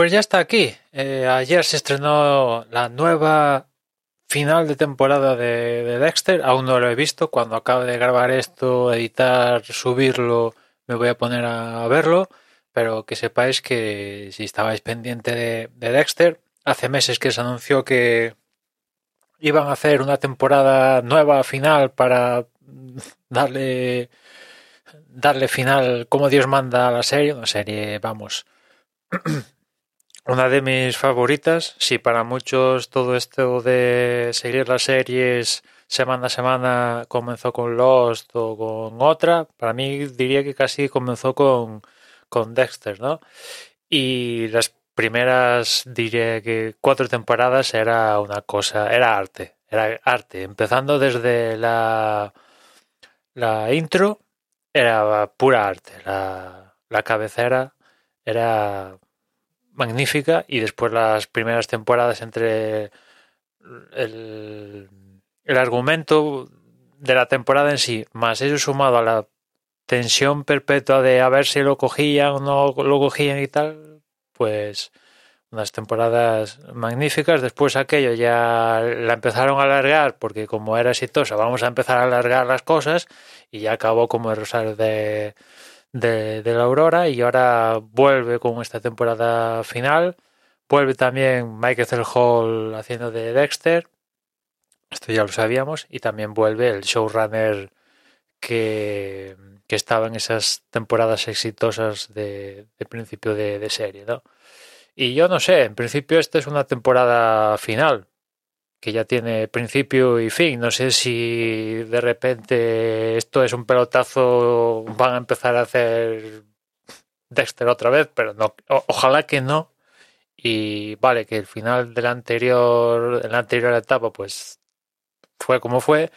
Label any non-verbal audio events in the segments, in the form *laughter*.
Pues ya está aquí. Eh, ayer se estrenó la nueva final de temporada de, de Dexter. Aún no lo he visto. Cuando acabe de grabar esto, editar, subirlo, me voy a poner a verlo. Pero que sepáis que si estabais pendiente de, de Dexter, hace meses que se anunció que iban a hacer una temporada nueva final para darle darle final como Dios manda a la serie, una serie, vamos, *clears throat* una de mis favoritas. Si para muchos todo esto de seguir las series semana a semana comenzó con Lost o con otra, para mí diría que casi comenzó con, con Dexter, ¿no? Y las primeras, diría que cuatro temporadas era una cosa, era arte, era arte, empezando desde la, la intro, era pura arte, la, la cabecera era magnífica y después las primeras temporadas entre el, el argumento de la temporada en sí, más eso sumado a la tensión perpetua de a ver si lo cogían o no lo cogían y tal, pues unas temporadas magníficas. Después aquello ya la empezaron a alargar porque como era exitosa, vamos a empezar a alargar las cosas y ya acabó como el rosario de, de, la Aurora y ahora vuelve con esta temporada final. Vuelve también Michael. Hall haciendo de Dexter. Esto ya lo sabíamos. Y también vuelve el showrunner que, que estaba en esas temporadas exitosas de, de principio de, de serie, ¿no? Y yo no sé, en principio esta es una temporada final, que ya tiene principio y fin. No sé si de repente esto es un pelotazo, van a empezar a hacer Dexter otra vez, pero no, ojalá que no. Y vale, que el final de la anterior, la anterior etapa, pues fue como fue.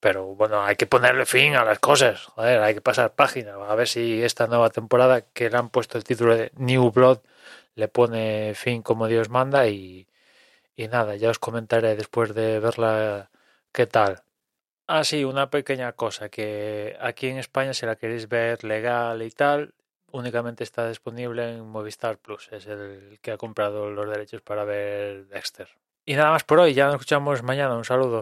Pero bueno, hay que ponerle fin a las cosas. Joder, hay que pasar página. A ver si esta nueva temporada que le han puesto el título de New Blood le pone fin como Dios manda y, y nada, ya os comentaré después de verla qué tal. Ah, sí, una pequeña cosa, que aquí en España si la queréis ver legal y tal, únicamente está disponible en Movistar Plus, es el que ha comprado los derechos para ver Dexter. Y nada más por hoy, ya nos escuchamos mañana, un saludo.